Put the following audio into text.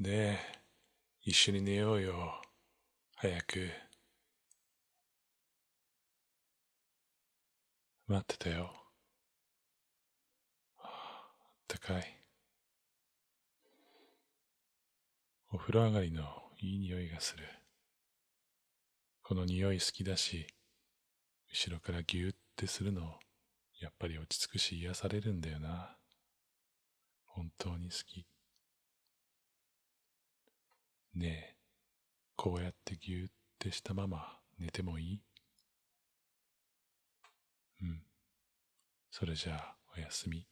ねえ、一緒に寝ようよ。早く。待ってたよ。あったかい。お風呂上がりのいい匂いがする。この匂い好きだし、後ろからギューってするの、やっぱり落ち着くし癒されるんだよな。本当に好き。ねえ、こうやってぎゅーってしたまま寝てもいい？うん。それじゃあ、おやすみ。